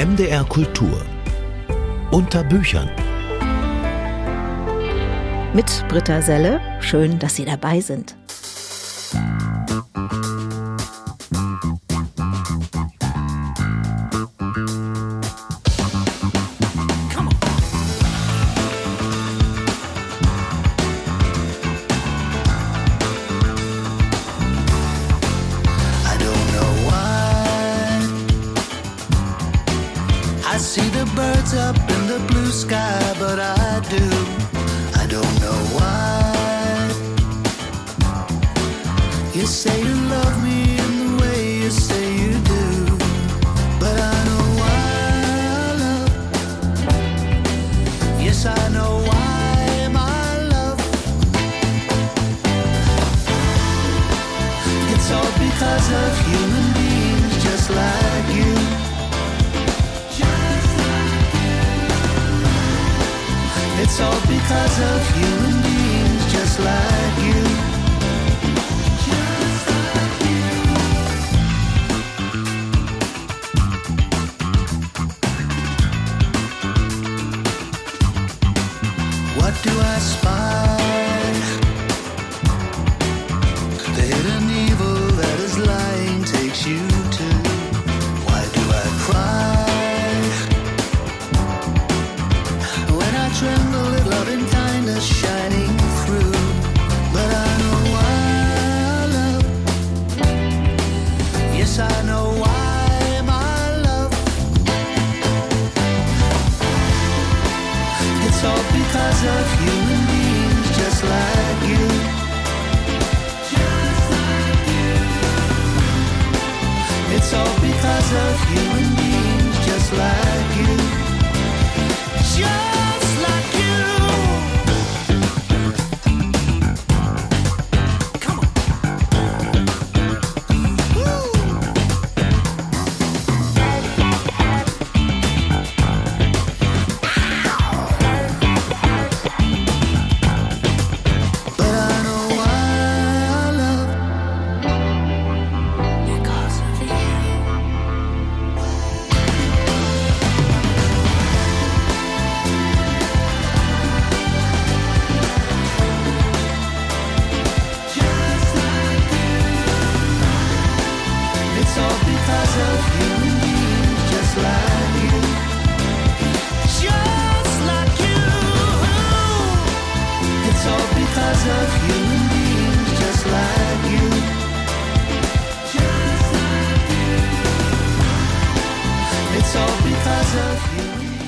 MDR Kultur unter Büchern. Mit Britta Selle. Schön, dass Sie dabei sind.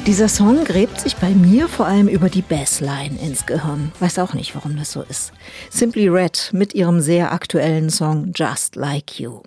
Dieser Song gräbt sich bei mir vor allem über die Bassline ins Gehirn. Weiß auch nicht, warum das so ist. Simply Red mit ihrem sehr aktuellen Song Just Like You.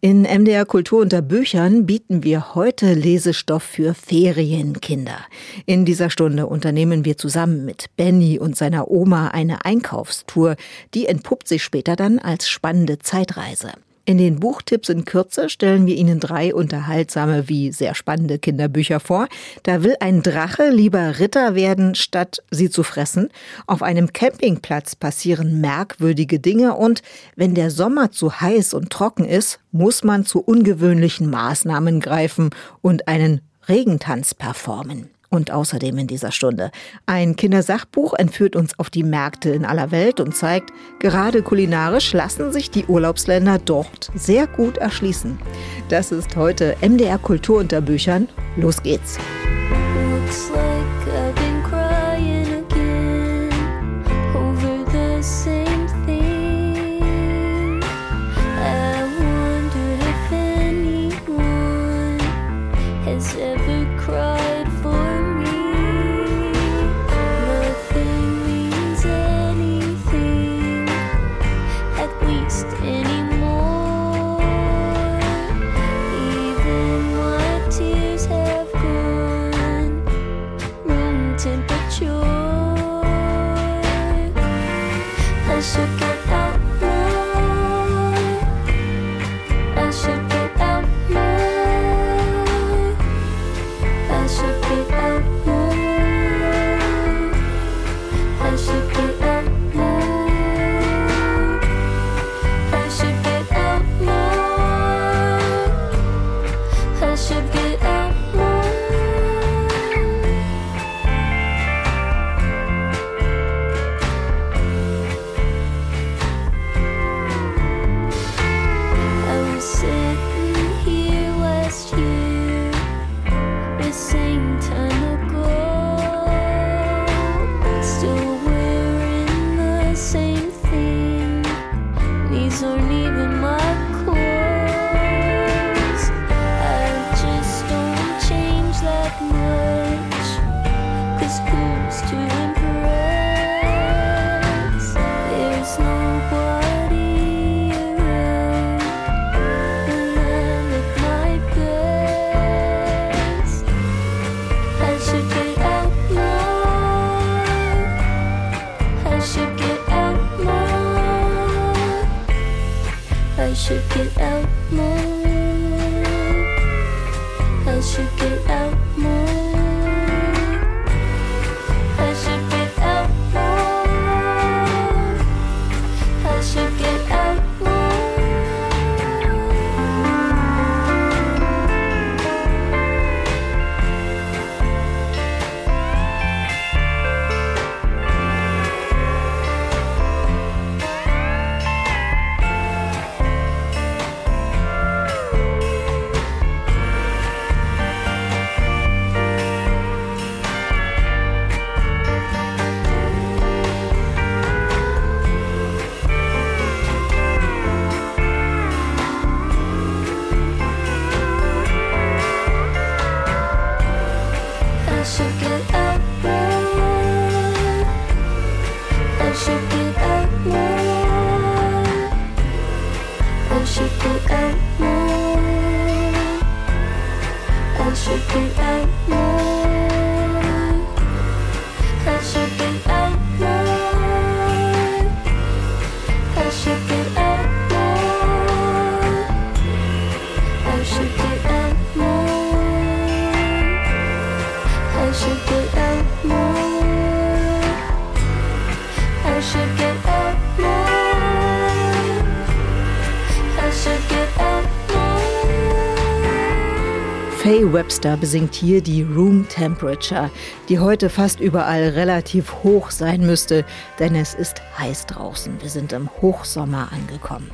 In MDR Kultur unter Büchern bieten wir heute Lesestoff für Ferienkinder. In dieser Stunde unternehmen wir zusammen mit Benny und seiner Oma eine Einkaufstour. Die entpuppt sich später dann als spannende Zeitreise. In den Buchtipps in Kürze stellen wir Ihnen drei unterhaltsame wie sehr spannende Kinderbücher vor. Da will ein Drache lieber Ritter werden, statt sie zu fressen. Auf einem Campingplatz passieren merkwürdige Dinge und wenn der Sommer zu heiß und trocken ist, muss man zu ungewöhnlichen Maßnahmen greifen und einen Regentanz performen und außerdem in dieser Stunde. Ein Kindersachbuch entführt uns auf die Märkte in aller Welt und zeigt, gerade kulinarisch lassen sich die Urlaubsländer dort sehr gut erschließen. Das ist heute MDR Kultur unter Büchern. Los geht's. Faye Webster besingt hier die Room Temperature, die heute fast überall relativ hoch sein müsste, denn es ist heiß draußen. Wir sind im Hochsommer angekommen.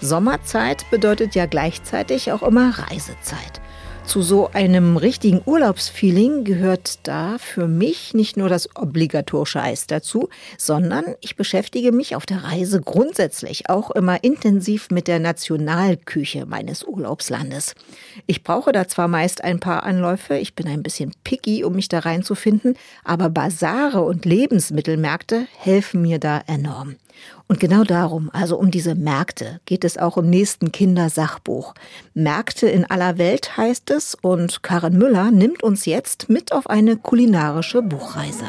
Sommerzeit bedeutet ja gleichzeitig auch immer Reisezeit. Zu so einem richtigen Urlaubsfeeling gehört da für mich nicht nur das obligatorische Eis dazu, sondern ich beschäftige mich auf der Reise grundsätzlich auch immer intensiv mit der Nationalküche meines Urlaubslandes. Ich brauche da zwar meist ein paar Anläufe, ich bin ein bisschen picky, um mich da reinzufinden, aber Basare und Lebensmittelmärkte helfen mir da enorm. Und genau darum, also um diese Märkte, geht es auch im nächsten Kindersachbuch. Märkte in aller Welt heißt es und Karen Müller nimmt uns jetzt mit auf eine kulinarische Buchreise.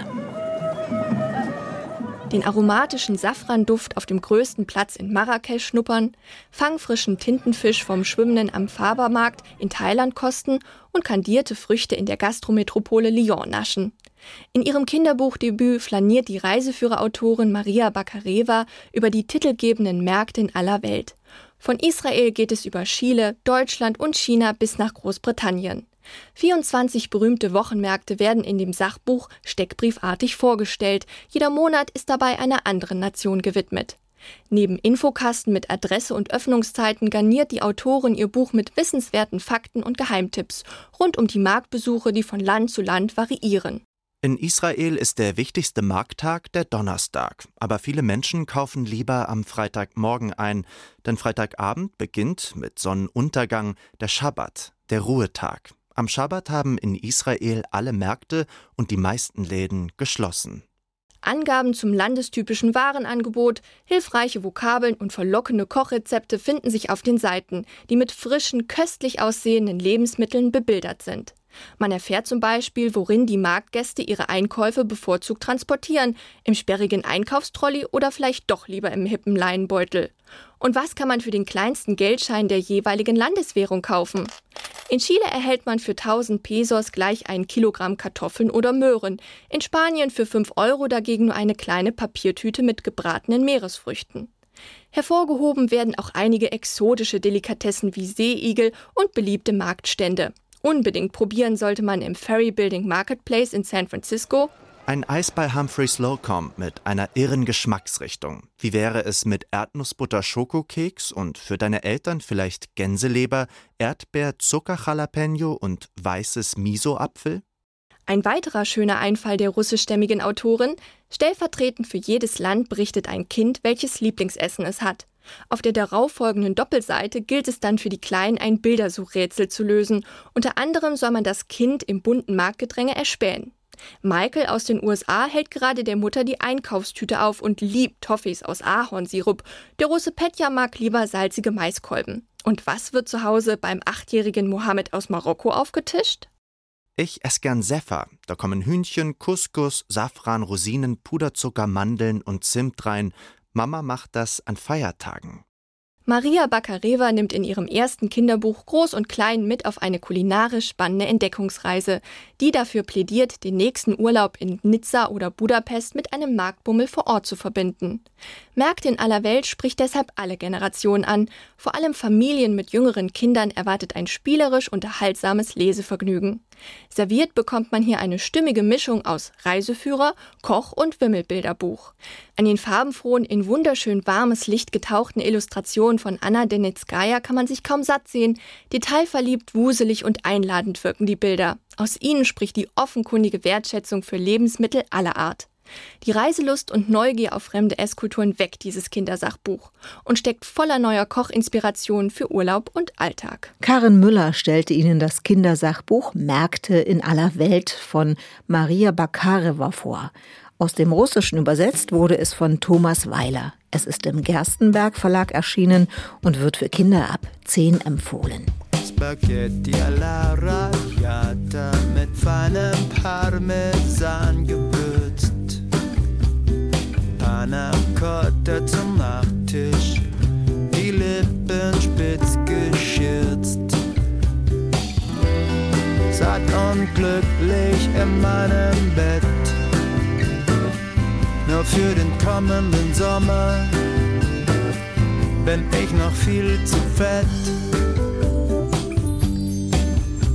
Den aromatischen Safranduft auf dem größten Platz in Marrakesch schnuppern, fangfrischen Tintenfisch vom schwimmenden Amphaba-Markt in Thailand kosten und kandierte Früchte in der Gastrometropole Lyon naschen. In ihrem Kinderbuchdebüt flaniert die Reiseführerautorin Maria Bakareva über die titelgebenden Märkte in aller Welt. Von Israel geht es über Chile, Deutschland und China bis nach Großbritannien. 24 berühmte Wochenmärkte werden in dem Sachbuch steckbriefartig vorgestellt. Jeder Monat ist dabei einer anderen Nation gewidmet. Neben Infokasten mit Adresse und Öffnungszeiten garniert die Autorin ihr Buch mit wissenswerten Fakten und Geheimtipps rund um die Marktbesuche, die von Land zu Land variieren. In Israel ist der wichtigste Markttag der Donnerstag, aber viele Menschen kaufen lieber am Freitagmorgen ein, denn Freitagabend beginnt mit Sonnenuntergang der Schabbat, der Ruhetag. Am Schabbat haben in Israel alle Märkte und die meisten Läden geschlossen. Angaben zum landestypischen Warenangebot, hilfreiche Vokabeln und verlockende Kochrezepte finden sich auf den Seiten, die mit frischen, köstlich aussehenden Lebensmitteln bebildert sind. Man erfährt zum Beispiel, worin die Marktgäste ihre Einkäufe bevorzugt transportieren, im sperrigen Einkaufstrolley oder vielleicht doch lieber im hippen Leinenbeutel. Und was kann man für den kleinsten Geldschein der jeweiligen Landeswährung kaufen? In Chile erhält man für 1000 Pesos gleich ein Kilogramm Kartoffeln oder Möhren, in Spanien für 5 Euro dagegen nur eine kleine Papiertüte mit gebratenen Meeresfrüchten. Hervorgehoben werden auch einige exotische Delikatessen wie Seeigel und beliebte Marktstände. Unbedingt probieren sollte man im Ferry Building Marketplace in San Francisco ein Eis bei Humphrey Slocum mit einer irren Geschmacksrichtung. Wie wäre es mit Erdnussbutter-Schokokeks und für deine Eltern vielleicht Gänseleber, Erdbeer, Zucker-Jalapeno und weißes Miso-Apfel? Ein weiterer schöner Einfall der russischstämmigen Autorin: Stellvertretend für jedes Land berichtet ein Kind, welches Lieblingsessen es hat. Auf der darauffolgenden Doppelseite gilt es dann für die Kleinen ein Bildersuchrätsel zu lösen. Unter anderem soll man das Kind im bunten Marktgedränge erspähen. Michael aus den USA hält gerade der Mutter die Einkaufstüte auf und liebt Toffees aus Ahornsirup. Der Russe Petja mag lieber salzige Maiskolben. Und was wird zu Hause beim achtjährigen Mohammed aus Marokko aufgetischt? Ich esse gern Seffer. Da kommen Hühnchen, Couscous, Safran, Rosinen, Puderzucker, Mandeln und Zimt rein. Mama macht das an Feiertagen. Maria Bakareva nimmt in ihrem ersten Kinderbuch Groß und Klein mit auf eine kulinarisch spannende Entdeckungsreise, die dafür plädiert, den nächsten Urlaub in Nizza oder Budapest mit einem Marktbummel vor Ort zu verbinden. Märkte in aller Welt spricht deshalb alle Generationen an. Vor allem Familien mit jüngeren Kindern erwartet ein spielerisch unterhaltsames Lesevergnügen. Serviert bekommt man hier eine stimmige Mischung aus Reiseführer, Koch- und Wimmelbilderbuch. An den farbenfrohen, in wunderschön warmes Licht getauchten Illustrationen von Anna Denetskaya kann man sich kaum satt sehen. Detailverliebt, wuselig und einladend wirken die Bilder. Aus ihnen spricht die offenkundige Wertschätzung für Lebensmittel aller Art. Die Reiselust und Neugier auf fremde Esskulturen weckt dieses Kindersachbuch und steckt voller neuer Kochinspirationen für Urlaub und Alltag. Karin Müller stellte Ihnen das Kindersachbuch Märkte in aller Welt von Maria Bakareva vor. Aus dem Russischen übersetzt wurde es von Thomas Weiler. Es ist im Gerstenberg Verlag erschienen und wird für Kinder ab 10 empfohlen. Spaghetti alla Radiata mit feinem Parmesan gewürzt. Panna Cotta zum Nachtisch, die Lippen spitz geschürzt. Satt und glücklich in meinem Bett, nur für den kommenden Sommer bin ich noch viel zu fett.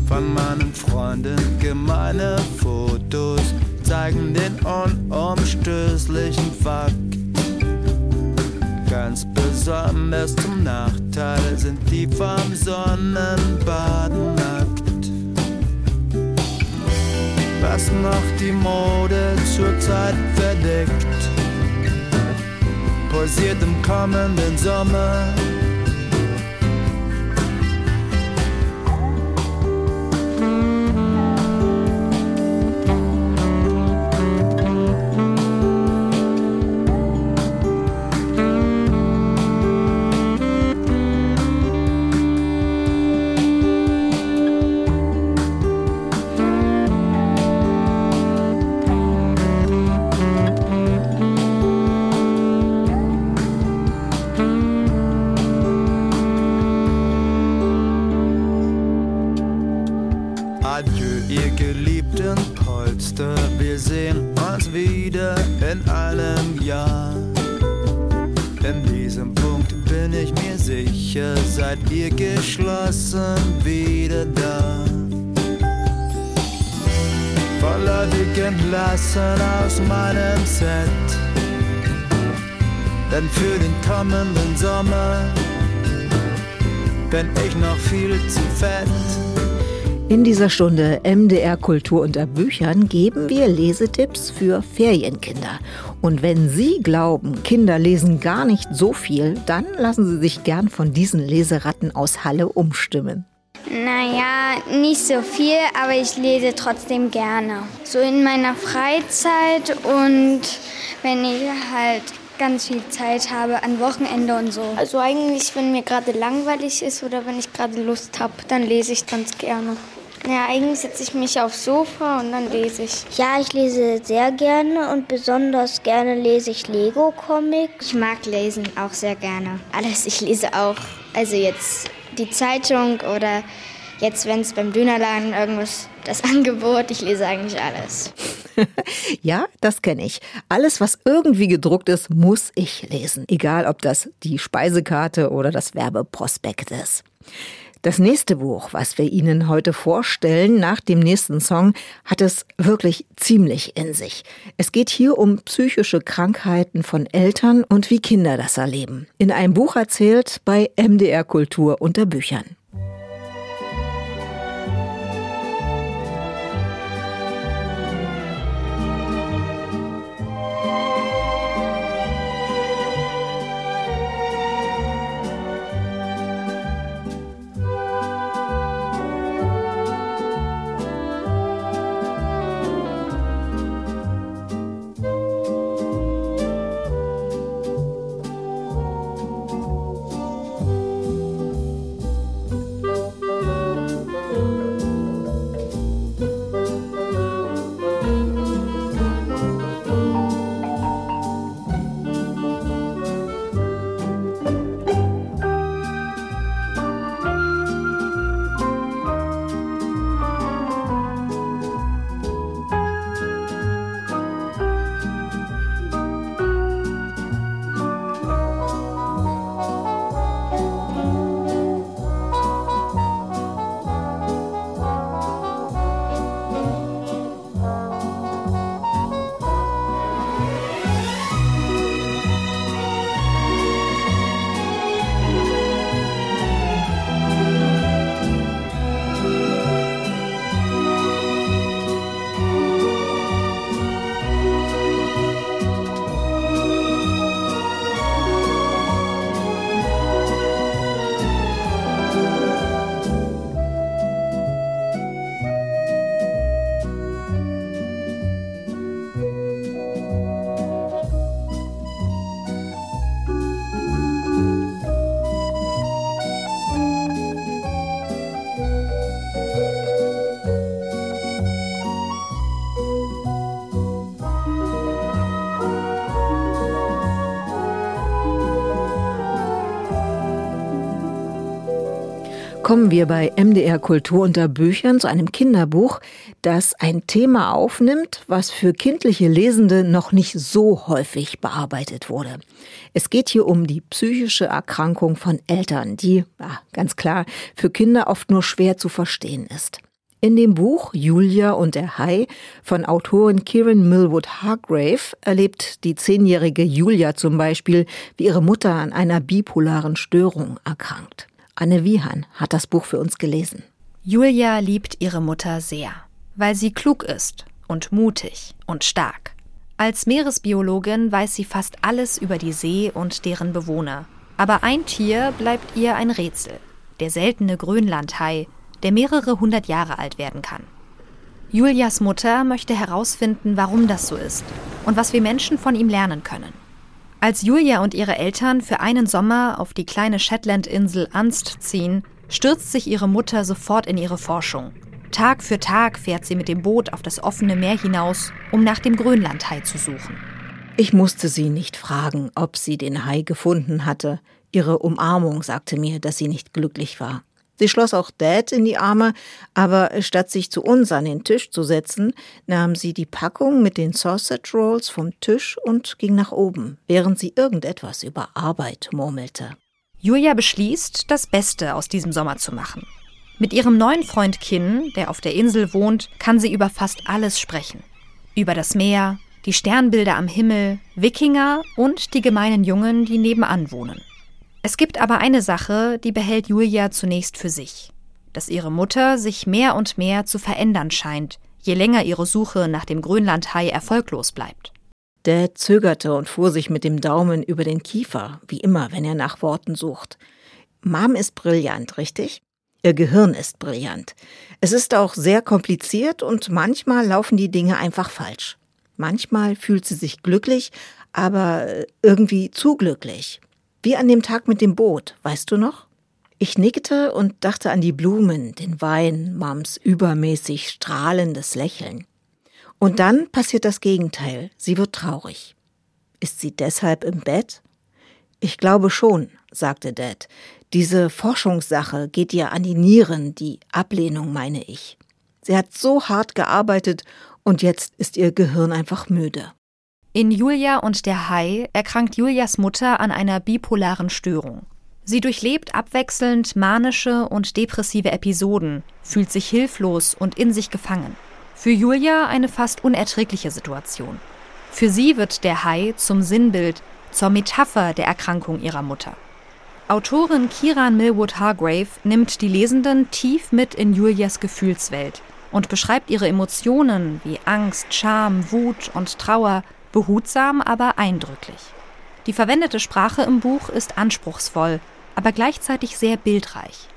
Von meinen Freunden gemeine Fotos zeigen den unumstößlichen Fakt. Ganz besonders zum Nachteil sind die vom Sonnenbaden nackt. Was noch die Mode zurzeit verdeckt, posiert im kommenden Sommer entlassen aus meinem Set. Denn für den kommenden Sommer bin ich noch viel zu fett. In dieser Stunde MDR Kultur unter Büchern geben wir Lesetipps für Ferienkinder. Und wenn Sie glauben, Kinder lesen gar nicht so viel, dann lassen Sie sich gern von diesen Leseratten aus Halle umstimmen. Naja, nicht so viel, aber ich lese trotzdem gerne. So in meiner Freizeit und wenn ich halt ganz viel Zeit habe an Wochenende und so. Also eigentlich, wenn mir gerade langweilig ist oder wenn ich gerade Lust habe, dann lese ich ganz gerne. Ja, eigentlich setze ich mich aufs Sofa und dann lese ich. Ja, ich lese sehr gerne und besonders gerne lese ich Lego-Comics. Ich mag lesen auch sehr gerne. Alles, ich lese auch. Also jetzt die Zeitung oder jetzt, wenn es beim Dönerladen irgendwas, das Angebot, ich lese eigentlich alles. ja, das kenne ich. Alles, was irgendwie gedruckt ist, muss ich lesen. Egal, ob das die Speisekarte oder das Werbeprospekt ist. Das nächste Buch, was wir Ihnen heute vorstellen, nach dem nächsten Song, hat es wirklich ziemlich in sich. Es geht hier um psychische Krankheiten von Eltern und wie Kinder das erleben. In einem Buch erzählt bei MDR Kultur unter Büchern. Kommen wir bei MDR Kultur unter Büchern zu einem Kinderbuch, das ein Thema aufnimmt, was für kindliche Lesende noch nicht so häufig bearbeitet wurde. Es geht hier um die psychische Erkrankung von Eltern, die, ja, ganz klar, für Kinder oft nur schwer zu verstehen ist. In dem Buch Julia und der Hai von Autorin Kieran Millwood Hargrave erlebt die zehnjährige Julia zum Beispiel, wie ihre Mutter an einer bipolaren Störung erkrankt. Anne Wiehan hat das Buch für uns gelesen. Julia liebt ihre Mutter sehr, weil sie klug ist und mutig und stark. Als Meeresbiologin weiß sie fast alles über die See und deren Bewohner. Aber ein Tier bleibt ihr ein Rätsel. Der seltene Grönlandhai, der mehrere hundert Jahre alt werden kann. Julias Mutter möchte herausfinden, warum das so ist und was wir Menschen von ihm lernen können. Als Julia und ihre Eltern für einen Sommer auf die kleine Shetland-Insel Anst ziehen, stürzt sich ihre Mutter sofort in ihre Forschung. Tag für Tag fährt sie mit dem Boot auf das offene Meer hinaus, um nach dem Grönlandhai zu suchen. Ich musste sie nicht fragen, ob sie den Hai gefunden hatte. Ihre Umarmung sagte mir, dass sie nicht glücklich war. Sie schloss auch Dad in die Arme, aber statt sich zu uns an den Tisch zu setzen, nahm sie die Packung mit den Sausage Rolls vom Tisch und ging nach oben, während sie irgendetwas über Arbeit murmelte. Julia beschließt, das Beste aus diesem Sommer zu machen. Mit ihrem neuen Freund Kin, der auf der Insel wohnt, kann sie über fast alles sprechen. Über das Meer, die Sternbilder am Himmel, Wikinger und die gemeinen Jungen, die nebenan wohnen. Es gibt aber eine Sache, die behält Julia zunächst für sich, dass ihre Mutter sich mehr und mehr zu verändern scheint, je länger ihre Suche nach dem Grönlandhai erfolglos bleibt. Dad zögerte und fuhr sich mit dem Daumen über den Kiefer, wie immer, wenn er nach Worten sucht. Mom ist brillant, richtig? Ihr Gehirn ist brillant. Es ist auch sehr kompliziert und manchmal laufen die Dinge einfach falsch. Manchmal fühlt sie sich glücklich, aber irgendwie zu glücklich. Wie an dem Tag mit dem Boot, weißt du noch? Ich nickte und dachte an die Blumen, den Wein, Mams übermäßig strahlendes Lächeln. Und dann passiert das Gegenteil. Sie wird traurig. Ist sie deshalb im Bett? Ich glaube schon, sagte Dad. Diese Forschungssache geht ihr an die Nieren, die Ablehnung meine ich. Sie hat so hart gearbeitet und jetzt ist ihr Gehirn einfach müde. In Julia und der Hai erkrankt Julias Mutter an einer bipolaren Störung. Sie durchlebt abwechselnd manische und depressive Episoden, fühlt sich hilflos und in sich gefangen. Für Julia eine fast unerträgliche Situation. Für sie wird der Hai zum Sinnbild, zur Metapher der Erkrankung ihrer Mutter. Autorin Kiran Millwood Hargrave nimmt die Lesenden tief mit in Julias Gefühlswelt und beschreibt ihre Emotionen wie Angst, Scham, Wut und Trauer behutsam, aber eindrücklich. Die verwendete Sprache im Buch ist anspruchsvoll, aber gleichzeitig sehr bildreich.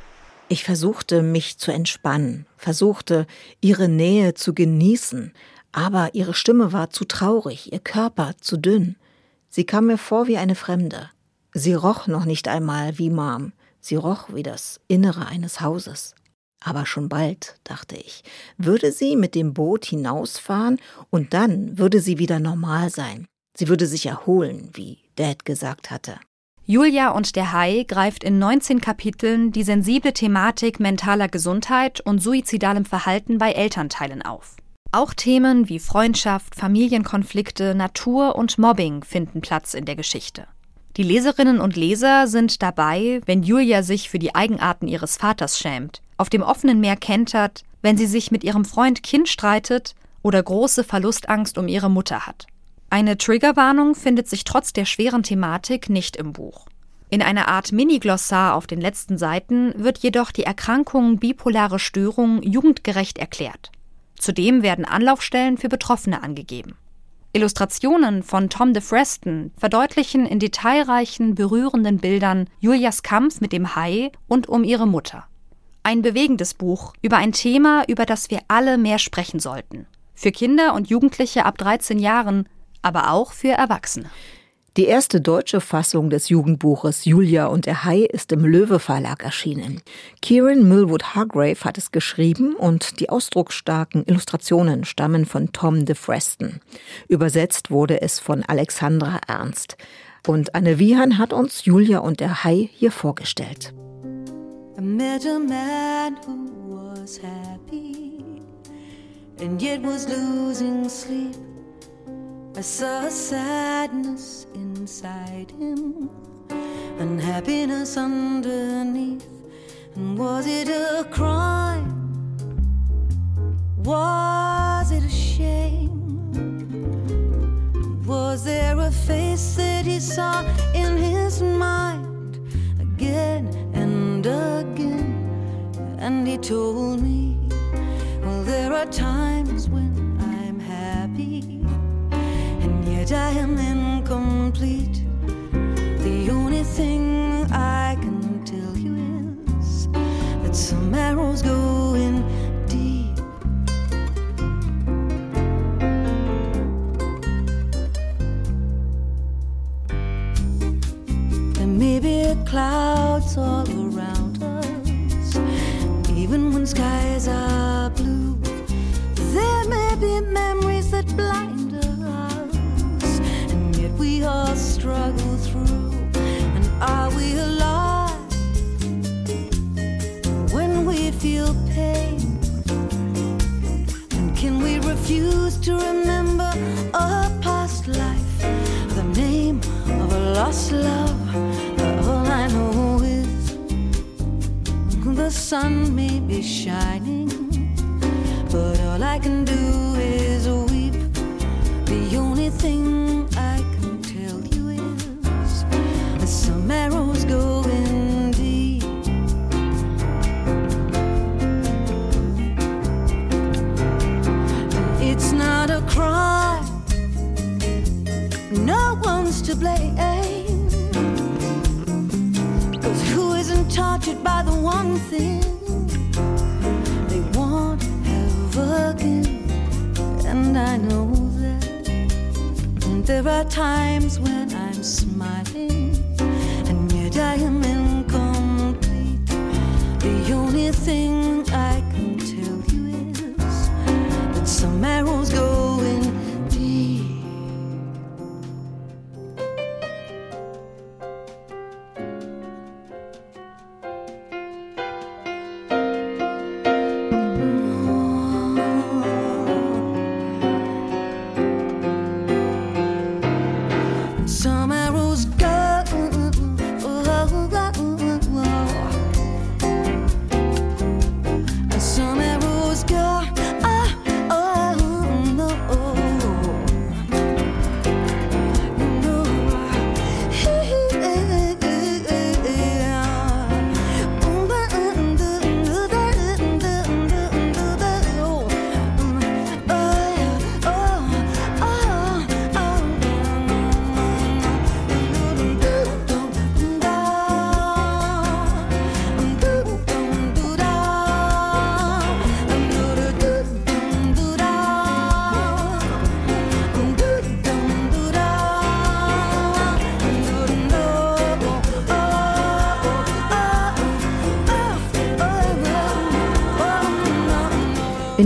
Ich versuchte mich zu entspannen, versuchte ihre Nähe zu genießen, aber ihre Stimme war zu traurig, ihr Körper zu dünn. Sie kam mir vor wie eine Fremde. Sie roch noch nicht einmal wie Mom, sie roch wie das Innere eines Hauses. Aber schon bald, dachte ich, würde sie mit dem Boot hinausfahren und dann würde sie wieder normal sein. Sie würde sich erholen, wie Dad gesagt hatte. Julia und der Hai greift in 19 Kapiteln die sensible Thematik mentaler Gesundheit und suizidalem Verhalten bei Elternteilen auf. Auch Themen wie Freundschaft, Familienkonflikte, Natur und Mobbing finden Platz in der Geschichte. Die Leserinnen und Leser sind dabei, wenn Julia sich für die Eigenarten ihres Vaters schämt, auf dem offenen Meer kentert, wenn sie sich mit ihrem Freund Kind streitet oder große Verlustangst um ihre Mutter hat. Eine Triggerwarnung findet sich trotz der schweren Thematik nicht im Buch. In einer Art Mini-Glossar auf den letzten Seiten wird jedoch die Erkrankung bipolare Störung jugendgerecht erklärt. Zudem werden Anlaufstellen für Betroffene angegeben. Illustrationen von Tom de Freston verdeutlichen in detailreichen, berührenden Bildern Julias Kampf mit dem Hai und um ihre Mutter. Ein bewegendes Buch über ein Thema, über das wir alle mehr sprechen sollten. Für Kinder und Jugendliche ab 13 Jahren, aber auch für Erwachsene. Die erste deutsche Fassung des Jugendbuches Julia und der Hai ist im Löwe Verlag erschienen. Kieran Millwood Hargrave hat es geschrieben und die ausdrucksstarken Illustrationen stammen von Tom de Freston. Übersetzt wurde es von Alexandra Ernst. Und Anne Wiehan hat uns Julia und der Hai hier vorgestellt. I met a man who was happy and yet was losing sleep. I saw sadness inside him unhappiness underneath. And was it a crime? Was it a shame? Was there a face that he saw in his mind again and again? And he told me, Well, there are times when I'm happy, and yet I am incomplete. The only thing I can tell you is that some arrows go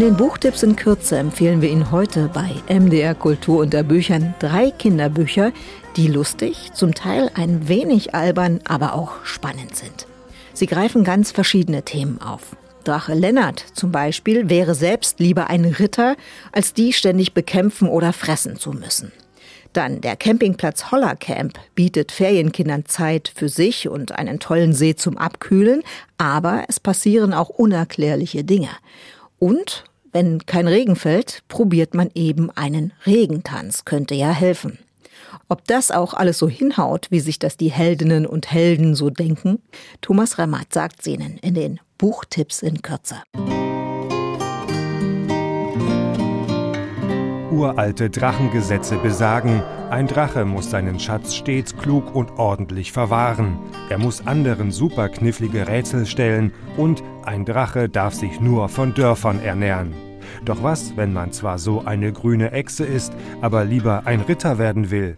den Buchtipps in Kürze empfehlen wir Ihnen heute bei MDR Kultur unter Büchern drei Kinderbücher, die lustig, zum Teil ein wenig albern, aber auch spannend sind. Sie greifen ganz verschiedene Themen auf. Drache Lennart zum Beispiel wäre selbst lieber ein Ritter, als die ständig bekämpfen oder fressen zu müssen. Dann der Campingplatz Hollercamp bietet Ferienkindern Zeit für sich und einen tollen See zum Abkühlen, aber es passieren auch unerklärliche Dinge. Und wenn kein Regen fällt, probiert man eben einen Regentanz, könnte ja helfen. Ob das auch alles so hinhaut, wie sich das die Heldinnen und Helden so denken? Thomas Remmert sagt Ihnen in den Buchtipps in Kürze. Uralte Drachengesetze besagen, ein Drache muss seinen Schatz stets klug und ordentlich verwahren. Er muss anderen superknifflige Rätsel stellen und ein Drache darf sich nur von Dörfern ernähren. Doch was, wenn man zwar so eine grüne Echse ist, aber lieber ein Ritter werden will?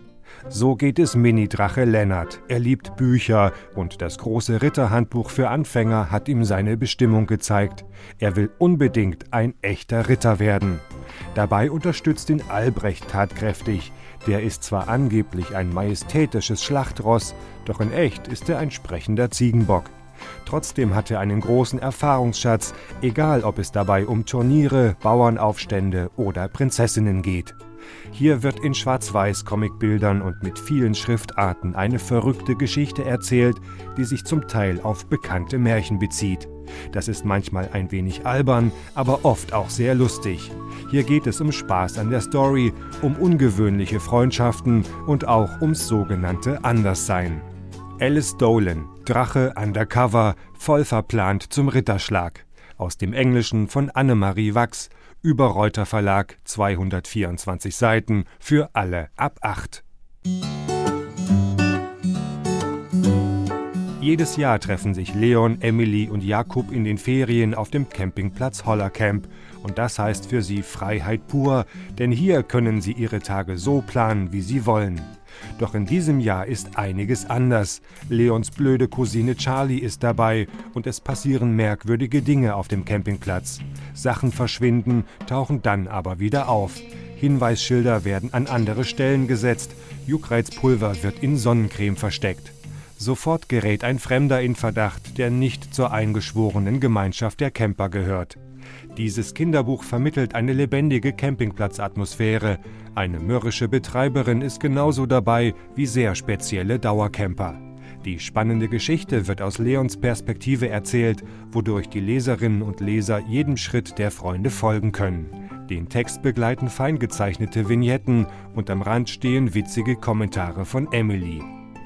So geht es Mini-Drache Lennart. Er liebt Bücher und das große Ritterhandbuch für Anfänger hat ihm seine Bestimmung gezeigt. Er will unbedingt ein echter Ritter werden. Dabei unterstützt ihn Albrecht tatkräftig. Der ist zwar angeblich ein majestätisches Schlachtross, doch in echt ist er ein sprechender Ziegenbock. Trotzdem hat er einen großen Erfahrungsschatz, egal ob es dabei um Turniere, Bauernaufstände oder Prinzessinnen geht. Hier wird in Schwarz-Weiß-Comicbildern und mit vielen Schriftarten eine verrückte Geschichte erzählt, die sich zum Teil auf bekannte Märchen bezieht. Das ist manchmal ein wenig albern, aber oft auch sehr lustig. Hier geht es um Spaß an der Story, um ungewöhnliche Freundschaften und auch ums sogenannte Anderssein. Alice Dolan, Drache undercover, voll verplant zum Ritterschlag. Aus dem Englischen von Annemarie Wachs, Überreuter Verlag, 224 Seiten, für alle ab 8. Jedes Jahr treffen sich Leon, Emily und Jakob in den Ferien auf dem Campingplatz Hollercamp. Und das heißt für sie Freiheit pur, denn hier können sie ihre Tage so planen, wie sie wollen. Doch in diesem Jahr ist einiges anders. Leons blöde Cousine Charlie ist dabei und es passieren merkwürdige Dinge auf dem Campingplatz. Sachen verschwinden, tauchen dann aber wieder auf. Hinweisschilder werden an andere Stellen gesetzt, Juckreizpulver wird in Sonnencreme versteckt. Sofort gerät ein Fremder in Verdacht, der nicht zur eingeschworenen Gemeinschaft der Camper gehört. Dieses Kinderbuch vermittelt eine lebendige Campingplatzatmosphäre. Eine mürrische Betreiberin ist genauso dabei wie sehr spezielle Dauercamper. Die spannende Geschichte wird aus Leons Perspektive erzählt, wodurch die Leserinnen und Leser jedem Schritt der Freunde folgen können. Den Text begleiten fein gezeichnete Vignetten und am Rand stehen witzige Kommentare von Emily.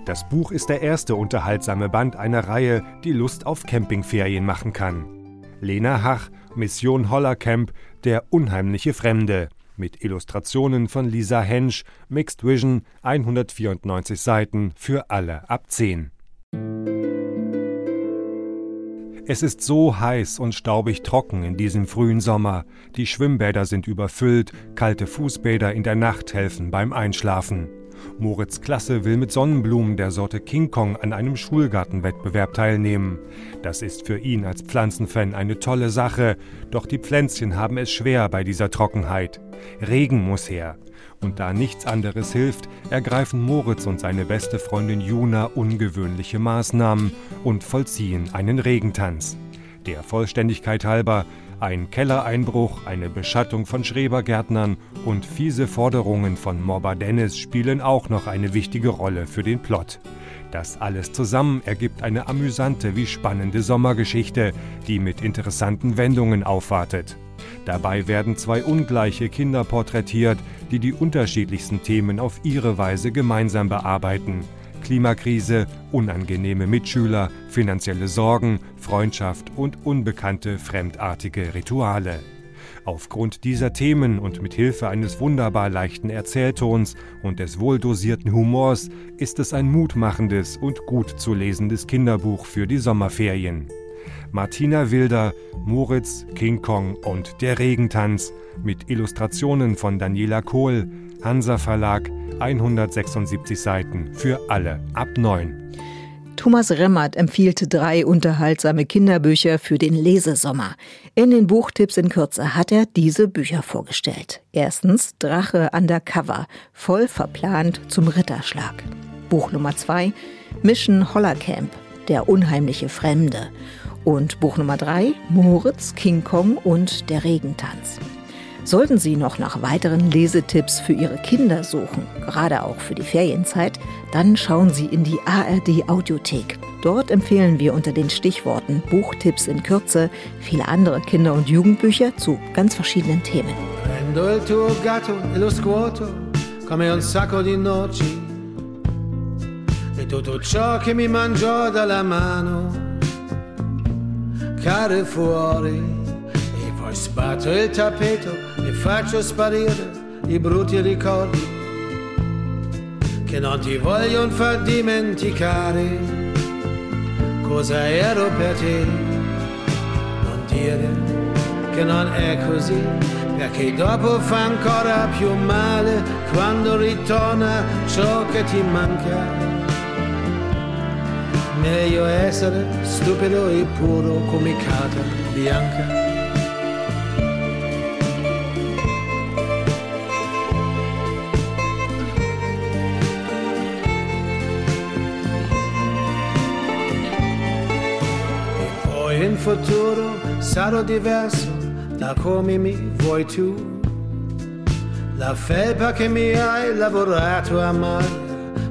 Das Buch ist der erste unterhaltsame Band einer Reihe, die Lust auf Campingferien machen kann. Lena Hach, Mission Hollercamp, Der unheimliche Fremde, mit Illustrationen von Lisa Hensch, Mixed Vision, 194 Seiten für alle ab 10. Es ist so heiß und staubig trocken in diesem frühen Sommer. Die Schwimmbäder sind überfüllt, kalte Fußbäder in der Nacht helfen beim Einschlafen. Moritz Klasse will mit Sonnenblumen der Sorte King Kong an einem Schulgartenwettbewerb teilnehmen. Das ist für ihn als Pflanzenfan eine tolle Sache, doch die Pflänzchen haben es schwer bei dieser Trockenheit. Regen muss her. Und da nichts anderes hilft, ergreifen Moritz und seine beste Freundin Juna ungewöhnliche Maßnahmen und vollziehen einen Regentanz. Der Vollständigkeit halber ein Kellereinbruch, eine Beschattung von Schrebergärtnern und fiese Forderungen von Mobber Dennis spielen auch noch eine wichtige Rolle für den Plot. Das alles zusammen ergibt eine amüsante wie spannende Sommergeschichte, die mit interessanten Wendungen aufwartet. Dabei werden zwei ungleiche Kinder porträtiert, die die unterschiedlichsten Themen auf ihre Weise gemeinsam bearbeiten. Klimakrise, unangenehme Mitschüler, finanzielle Sorgen, Freundschaft und unbekannte fremdartige Rituale. Aufgrund dieser Themen und mit Hilfe eines wunderbar leichten Erzähltons und des wohldosierten Humors ist es ein mutmachendes und gut zu lesendes Kinderbuch für die Sommerferien. Martina Wilder, Moritz, King Kong und der Regentanz mit Illustrationen von Daniela Kohl, Hansa Verlag, 176 Seiten für alle ab 9. Thomas Remmert empfiehlt drei unterhaltsame Kinderbücher für den Lesesommer. In den Buchtipps in Kürze hat er diese Bücher vorgestellt. Erstens Drache Undercover, voll verplant zum Ritterschlag. Buch Nummer zwei Mission Hollercamp, der unheimliche Fremde. Und Buch Nummer drei Moritz, King Kong und der Regentanz. Sollten Sie noch nach weiteren Lesetipps für Ihre Kinder suchen, gerade auch für die Ferienzeit, dann schauen Sie in die ARD Audiothek. Dort empfehlen wir unter den Stichworten Buchtipps in Kürze viele andere Kinder- und Jugendbücher zu ganz verschiedenen Themen. Prendo il tuo gatto e lo scuoto come un sacco di noci e tutto ciò che mi mangiò dalla mano cade fuori poi sbatto il tappeto e faccio sparire i brutti ricordi che non ti vogliono far dimenticare cosa ero per te. Non dire che non è così, perché dopo fa ancora più male quando ritorna ciò che ti manca. Meglio essere stupido e puro come carta bianca. Futuro sarò diverso da come mi vuoi tu. La felpa che mi hai lavorato a mano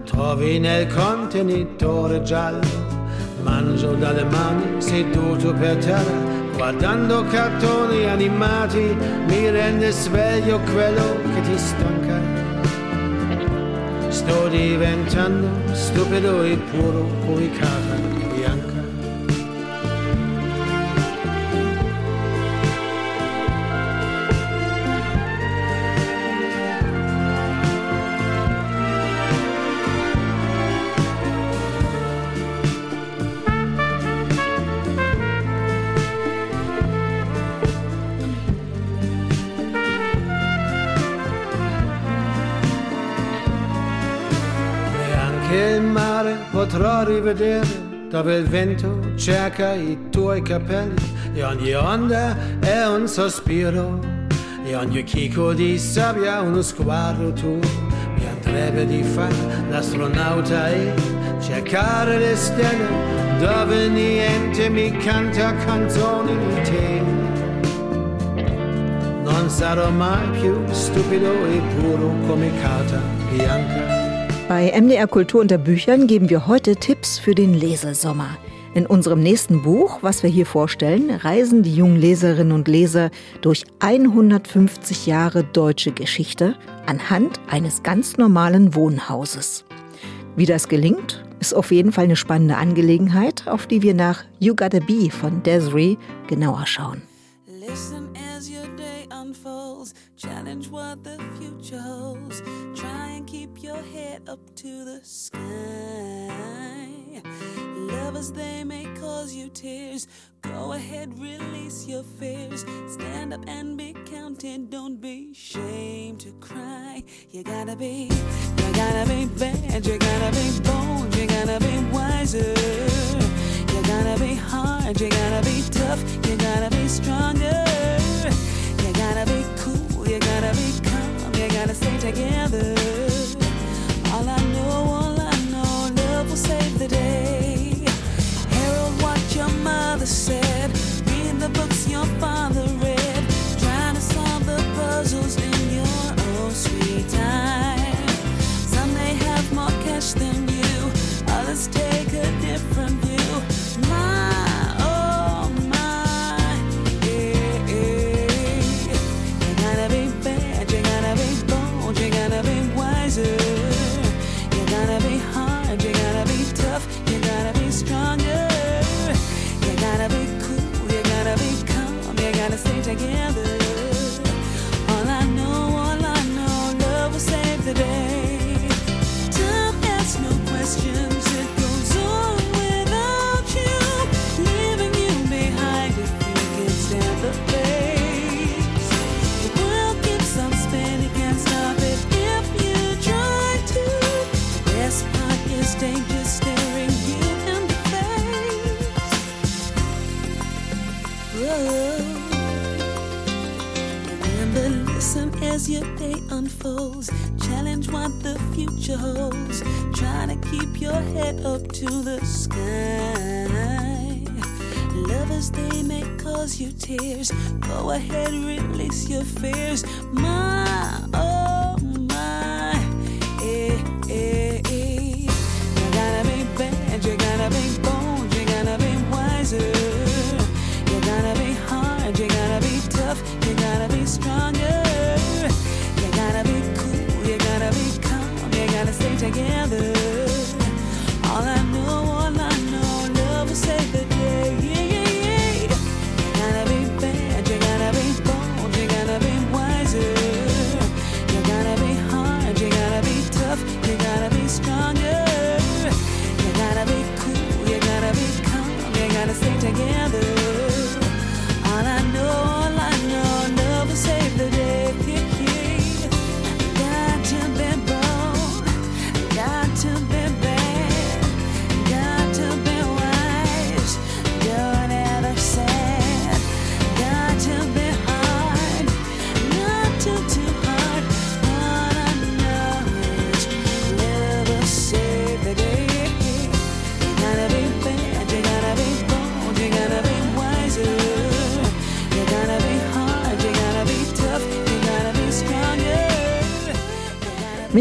trovi nel contenitore giallo. Mangio dalle mani seduto per terra, guardando cartoni animati, mi rende sveglio quello che ti stanca. Sto diventando stupido e puro come carta rivedere dove il vento cerca i tuoi capelli. E ogni onda è un sospiro e ogni chicco di sabbia uno sguardo tuo mi andrebbe di fare l'astronauta e cercare le stelle dove niente mi canta canzoni di te. Non sarò mai più stupido e puro come carta bianca Bei MDR Kultur unter Büchern geben wir heute Tipps für den Lesesommer. In unserem nächsten Buch, was wir hier vorstellen, reisen die jungen Leserinnen und Leser durch 150 Jahre deutsche Geschichte anhand eines ganz normalen Wohnhauses. Wie das gelingt, ist auf jeden Fall eine spannende Angelegenheit, auf die wir nach You Gotta Be von Desiree genauer schauen. Listen as your day unfolds, challenge what the future to the sky. Lovers, they may cause you tears. Go ahead, release your fears. Stand up and be counted. Don't be ashamed to cry. You gotta be, you gotta be bad. You gotta be bold. You gotta be wiser. You gotta be hard. You gotta be tough. You gotta be stronger. You gotta be cool. You gotta be calm. You gotta stay together. Save the day. Harold, what your mother said. Read the books your father read. Trying to solve the puzzles in your own sweet time. Some may have more cash than you, others take a different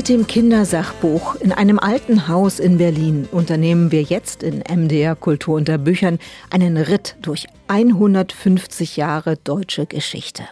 Mit dem Kindersachbuch in einem alten Haus in Berlin unternehmen wir jetzt in MDR Kultur unter Büchern einen Ritt durch 150 Jahre deutsche Geschichte.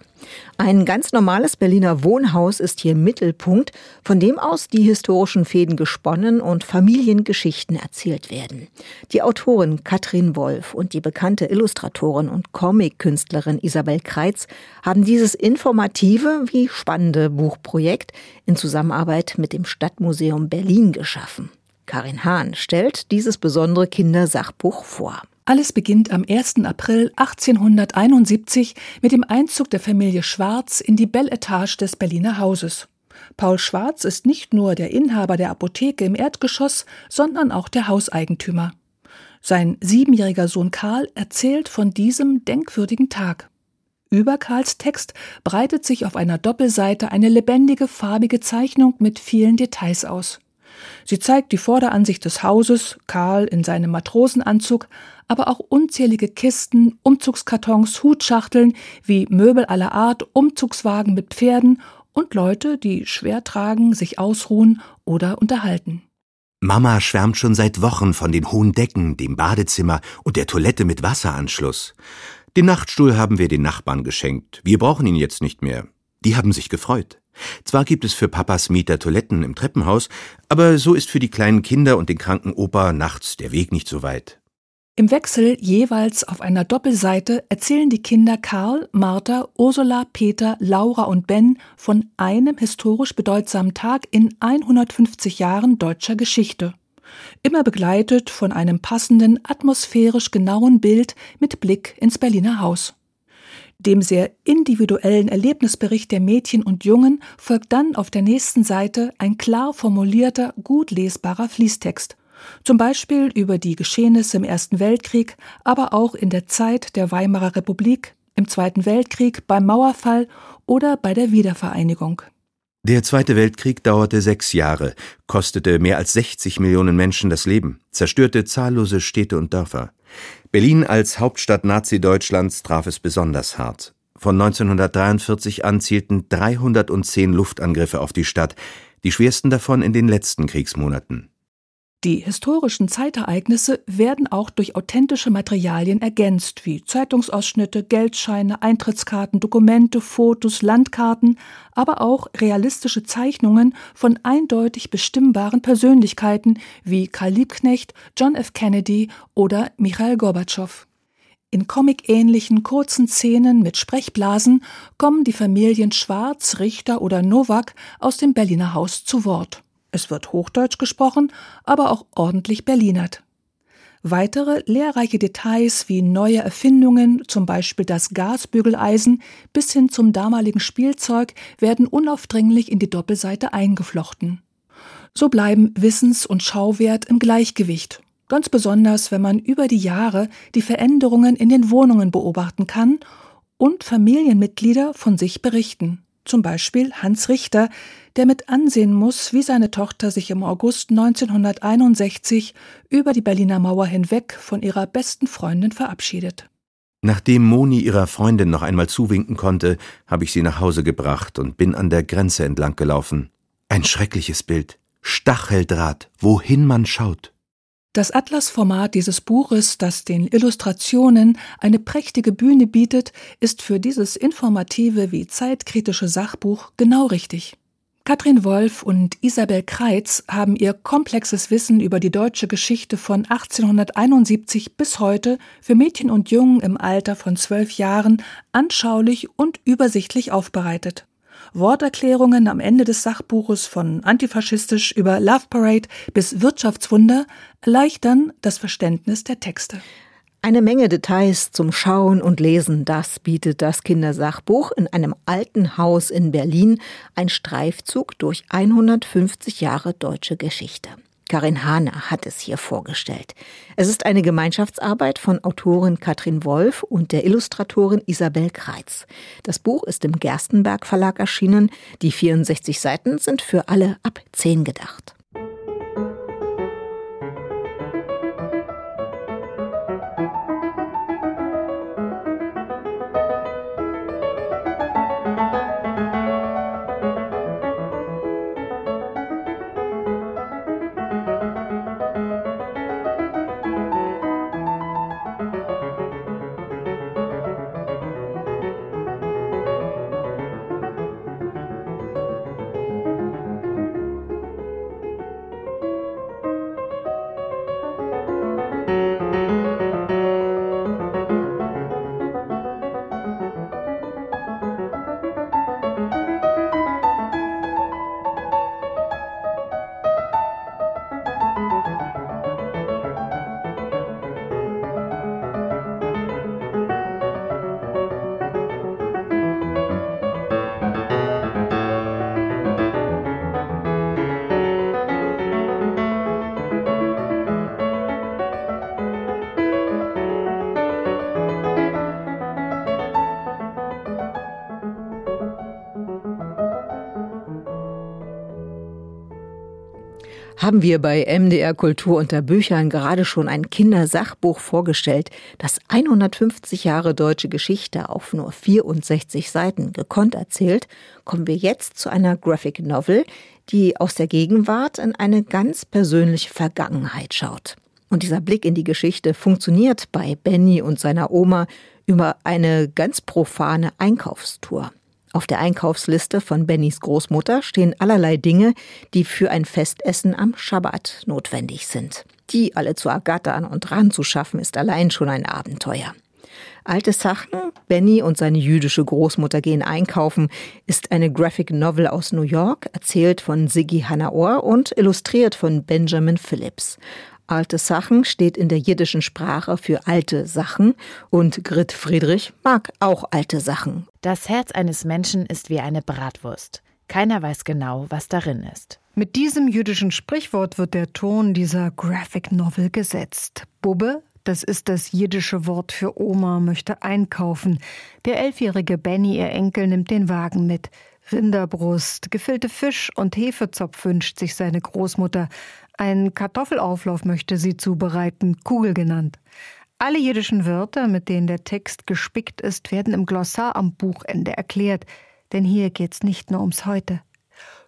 Ein ganz normales Berliner Wohnhaus ist hier Mittelpunkt, von dem aus die historischen Fäden gesponnen und Familiengeschichten erzählt werden. Die Autorin Katrin Wolf und die bekannte Illustratorin und Comic-Künstlerin Isabel Kreitz haben dieses informative wie spannende Buchprojekt in Zusammenarbeit mit dem Stadtmuseum Berlin geschaffen. Karin Hahn stellt dieses besondere Kindersachbuch vor. Alles beginnt am 1. April 1871 mit dem Einzug der Familie Schwarz in die Belle Etage des Berliner Hauses. Paul Schwarz ist nicht nur der Inhaber der Apotheke im Erdgeschoss, sondern auch der Hauseigentümer. Sein siebenjähriger Sohn Karl erzählt von diesem denkwürdigen Tag. Über Karls Text breitet sich auf einer Doppelseite eine lebendige, farbige Zeichnung mit vielen Details aus. Sie zeigt die Vorderansicht des Hauses, Karl in seinem Matrosenanzug, aber auch unzählige Kisten, Umzugskartons, Hutschachteln wie Möbel aller Art, Umzugswagen mit Pferden und Leute, die schwer tragen, sich ausruhen oder unterhalten. Mama schwärmt schon seit Wochen von den hohen Decken, dem Badezimmer und der Toilette mit Wasseranschluss. Den Nachtstuhl haben wir den Nachbarn geschenkt. Wir brauchen ihn jetzt nicht mehr. Die haben sich gefreut. Zwar gibt es für Papas Mieter Toiletten im Treppenhaus, aber so ist für die kleinen Kinder und den kranken Opa nachts der Weg nicht so weit. Im Wechsel jeweils auf einer Doppelseite erzählen die Kinder Karl, Martha, Ursula, Peter, Laura und Ben von einem historisch bedeutsamen Tag in 150 Jahren deutscher Geschichte. Immer begleitet von einem passenden, atmosphärisch genauen Bild mit Blick ins Berliner Haus. Dem sehr individuellen Erlebnisbericht der Mädchen und Jungen folgt dann auf der nächsten Seite ein klar formulierter, gut lesbarer Fließtext zum Beispiel über die Geschehnisse im Ersten Weltkrieg, aber auch in der Zeit der Weimarer Republik, im Zweiten Weltkrieg, beim Mauerfall oder bei der Wiedervereinigung. Der Zweite Weltkrieg dauerte sechs Jahre, kostete mehr als 60 Millionen Menschen das Leben, zerstörte zahllose Städte und Dörfer. Berlin als Hauptstadt Nazi-Deutschlands traf es besonders hart. Von 1943 an zielten 310 Luftangriffe auf die Stadt, die schwersten davon in den letzten Kriegsmonaten. Die historischen Zeitereignisse werden auch durch authentische Materialien ergänzt, wie Zeitungsausschnitte, Geldscheine, Eintrittskarten, Dokumente, Fotos, Landkarten, aber auch realistische Zeichnungen von eindeutig bestimmbaren Persönlichkeiten wie Karl Liebknecht, John F. Kennedy oder Michael Gorbatschow. In comic-ähnlichen kurzen Szenen mit Sprechblasen kommen die Familien Schwarz, Richter oder Nowak aus dem Berliner Haus zu Wort. Es wird Hochdeutsch gesprochen, aber auch ordentlich Berlinert. Weitere lehrreiche Details wie neue Erfindungen, zum Beispiel das Gasbügeleisen, bis hin zum damaligen Spielzeug, werden unaufdringlich in die Doppelseite eingeflochten. So bleiben Wissens- und Schauwert im Gleichgewicht, ganz besonders wenn man über die Jahre die Veränderungen in den Wohnungen beobachten kann und Familienmitglieder von sich berichten zum Beispiel Hans Richter, der mit ansehen muss, wie seine Tochter sich im August 1961 über die Berliner Mauer hinweg von ihrer besten Freundin verabschiedet. Nachdem Moni ihrer Freundin noch einmal zuwinken konnte, habe ich sie nach Hause gebracht und bin an der Grenze entlang gelaufen. Ein schreckliches Bild. Stacheldraht, wohin man schaut. Das Atlasformat dieses Buches, das den Illustrationen eine prächtige Bühne bietet, ist für dieses informative wie zeitkritische Sachbuch genau richtig. Katrin Wolf und Isabel Kreitz haben ihr komplexes Wissen über die deutsche Geschichte von 1871 bis heute für Mädchen und Jungen im Alter von zwölf Jahren anschaulich und übersichtlich aufbereitet. Worterklärungen am Ende des Sachbuches von antifaschistisch über Love Parade bis Wirtschaftswunder erleichtern das Verständnis der Texte. Eine Menge Details zum Schauen und Lesen, das bietet das Kindersachbuch in einem alten Haus in Berlin, ein Streifzug durch 150 Jahre deutsche Geschichte. Karin Hahner hat es hier vorgestellt. Es ist eine Gemeinschaftsarbeit von Autorin Katrin Wolf und der Illustratorin Isabel Kreitz. Das Buch ist im Gerstenberg Verlag erschienen. Die 64 Seiten sind für alle ab 10 gedacht. Haben wir bei MDR Kultur unter Büchern gerade schon ein Kindersachbuch vorgestellt, das 150 Jahre deutsche Geschichte auf nur 64 Seiten gekonnt erzählt, kommen wir jetzt zu einer Graphic Novel, die aus der Gegenwart in eine ganz persönliche Vergangenheit schaut. Und dieser Blick in die Geschichte funktioniert bei Benny und seiner Oma über eine ganz profane Einkaufstour. Auf der Einkaufsliste von Bennys Großmutter stehen allerlei Dinge, die für ein Festessen am Schabbat notwendig sind. Die alle zu ergattern und ranzuschaffen, ist allein schon ein Abenteuer. Alte Sachen, Benny und seine jüdische Großmutter gehen einkaufen, ist eine Graphic Novel aus New York, erzählt von Siggi Hanaor und illustriert von Benjamin Phillips. Alte Sachen steht in der jiddischen Sprache für alte Sachen und Grit Friedrich mag auch alte Sachen. Das Herz eines Menschen ist wie eine Bratwurst. Keiner weiß genau, was darin ist. Mit diesem jüdischen Sprichwort wird der Ton dieser Graphic Novel gesetzt. Bubbe, das ist das jiddische Wort für Oma, möchte einkaufen. Der elfjährige Benny, ihr Enkel, nimmt den Wagen mit. Rinderbrust, gefüllte Fisch und Hefezopf wünscht sich seine Großmutter. Ein Kartoffelauflauf möchte sie zubereiten, Kugel genannt. Alle jiddischen Wörter, mit denen der Text gespickt ist, werden im Glossar am Buchende erklärt, denn hier geht's nicht nur ums Heute.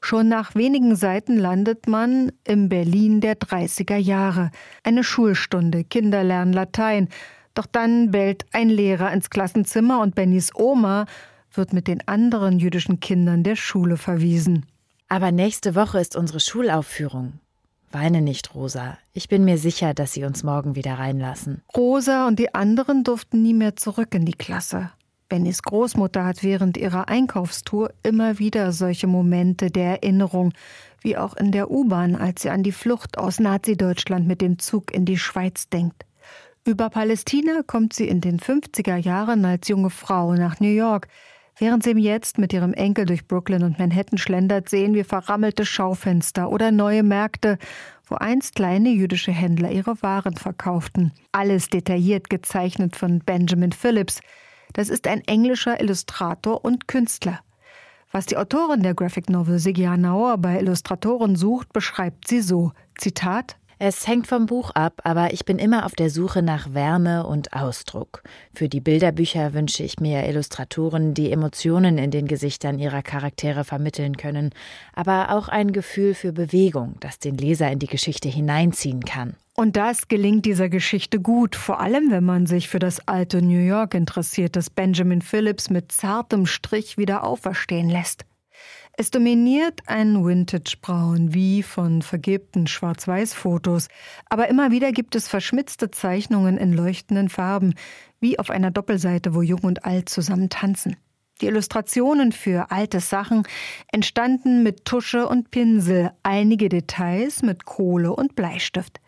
Schon nach wenigen Seiten landet man im Berlin der 30er Jahre. Eine Schulstunde, Kinder lernen Latein. Doch dann bellt ein Lehrer ins Klassenzimmer und Bennys Oma wird mit den anderen jüdischen Kindern der Schule verwiesen. Aber nächste Woche ist unsere Schulaufführung. Weine nicht, Rosa. Ich bin mir sicher, dass sie uns morgen wieder reinlassen. Rosa und die anderen durften nie mehr zurück in die Klasse. Bennys Großmutter hat während ihrer Einkaufstour immer wieder solche Momente der Erinnerung, wie auch in der U-Bahn, als sie an die Flucht aus Nazi-Deutschland mit dem Zug in die Schweiz denkt. Über Palästina kommt sie in den 50er Jahren als junge Frau nach New York. Während sie jetzt mit ihrem Enkel durch Brooklyn und Manhattan schlendert, sehen wir verrammelte Schaufenster oder neue Märkte, wo einst kleine jüdische Händler ihre Waren verkauften. Alles detailliert gezeichnet von Benjamin Phillips. Das ist ein englischer Illustrator und Künstler. Was die Autorin der Graphic Novel Siggy Nauer bei Illustratoren sucht, beschreibt sie so: Zitat es hängt vom Buch ab, aber ich bin immer auf der Suche nach Wärme und Ausdruck. Für die Bilderbücher wünsche ich mir Illustratoren, die Emotionen in den Gesichtern ihrer Charaktere vermitteln können, aber auch ein Gefühl für Bewegung, das den Leser in die Geschichte hineinziehen kann. Und das gelingt dieser Geschichte gut, vor allem wenn man sich für das alte New York interessiert, das Benjamin Phillips mit zartem Strich wieder auferstehen lässt. Es dominiert ein Vintage-Braun wie von vergilbten Schwarz-Weiß-Fotos, aber immer wieder gibt es verschmitzte Zeichnungen in leuchtenden Farben, wie auf einer Doppelseite, wo Jung und Alt zusammen tanzen. Die Illustrationen für alte Sachen entstanden mit Tusche und Pinsel, einige Details mit Kohle und Bleistift.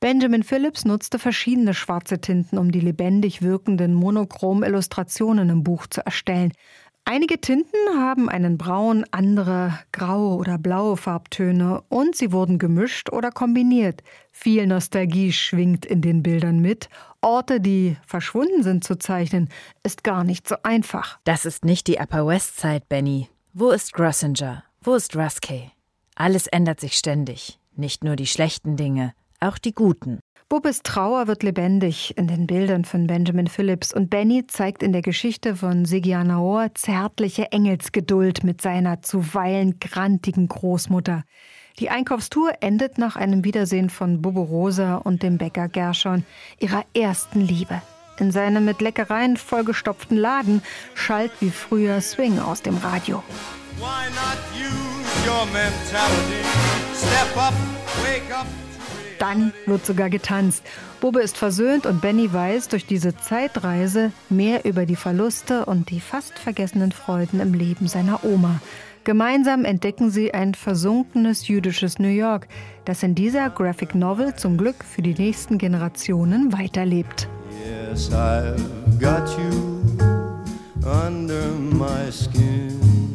Benjamin Phillips nutzte verschiedene schwarze Tinten, um die lebendig wirkenden monochrom Illustrationen im Buch zu erstellen. Einige Tinten haben einen braun, andere graue oder blaue Farbtöne und sie wurden gemischt oder kombiniert. Viel Nostalgie schwingt in den Bildern mit. Orte, die verschwunden sind zu zeichnen, ist gar nicht so einfach. Das ist nicht die Upper West Side, Benny. Wo ist Grossinger? Wo ist Ruskay? Alles ändert sich ständig. Nicht nur die schlechten Dinge, auch die guten. Bubbes Trauer wird lebendig in den Bildern von Benjamin Phillips und Benny zeigt in der Geschichte von Sigi Anaor zärtliche Engelsgeduld mit seiner zuweilen grantigen Großmutter. Die Einkaufstour endet nach einem Wiedersehen von Bubbe Rosa und dem Bäcker Gershon, ihrer ersten Liebe. In seinem mit Leckereien vollgestopften Laden schallt wie früher Swing aus dem Radio. Why not use your mentality? Step up, wake up. Dann wird sogar getanzt. Bubbe ist versöhnt und Benny weiß durch diese Zeitreise mehr über die Verluste und die fast vergessenen Freuden im Leben seiner Oma. Gemeinsam entdecken sie ein versunkenes jüdisches New York, das in dieser Graphic Novel zum Glück für die nächsten Generationen weiterlebt. Yes, I've got you under my skin.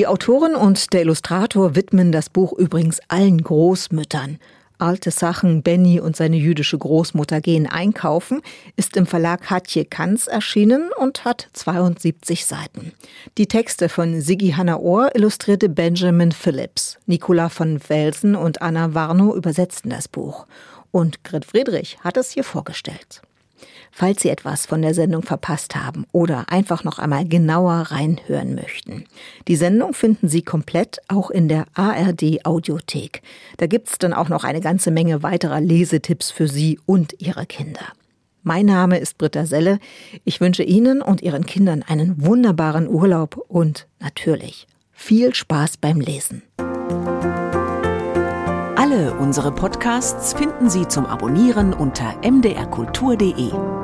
Die Autorin und der Illustrator widmen das Buch übrigens allen Großmüttern. Alte Sachen, Benny und seine jüdische Großmutter gehen einkaufen, ist im Verlag Hatje Kanz erschienen und hat 72 Seiten. Die Texte von Siggi Hanna Ohr illustrierte Benjamin Phillips. Nicola von Welsen und Anna Warnow übersetzten das Buch. Und Grit Friedrich hat es hier vorgestellt. Falls Sie etwas von der Sendung verpasst haben oder einfach noch einmal genauer reinhören möchten. Die Sendung finden Sie komplett auch in der ARD Audiothek. Da gibt's dann auch noch eine ganze Menge weiterer Lesetipps für Sie und Ihre Kinder. Mein Name ist Britta Selle. Ich wünsche Ihnen und Ihren Kindern einen wunderbaren Urlaub und natürlich viel Spaß beim Lesen. Alle unsere Podcasts finden Sie zum Abonnieren unter mdrkultur.de.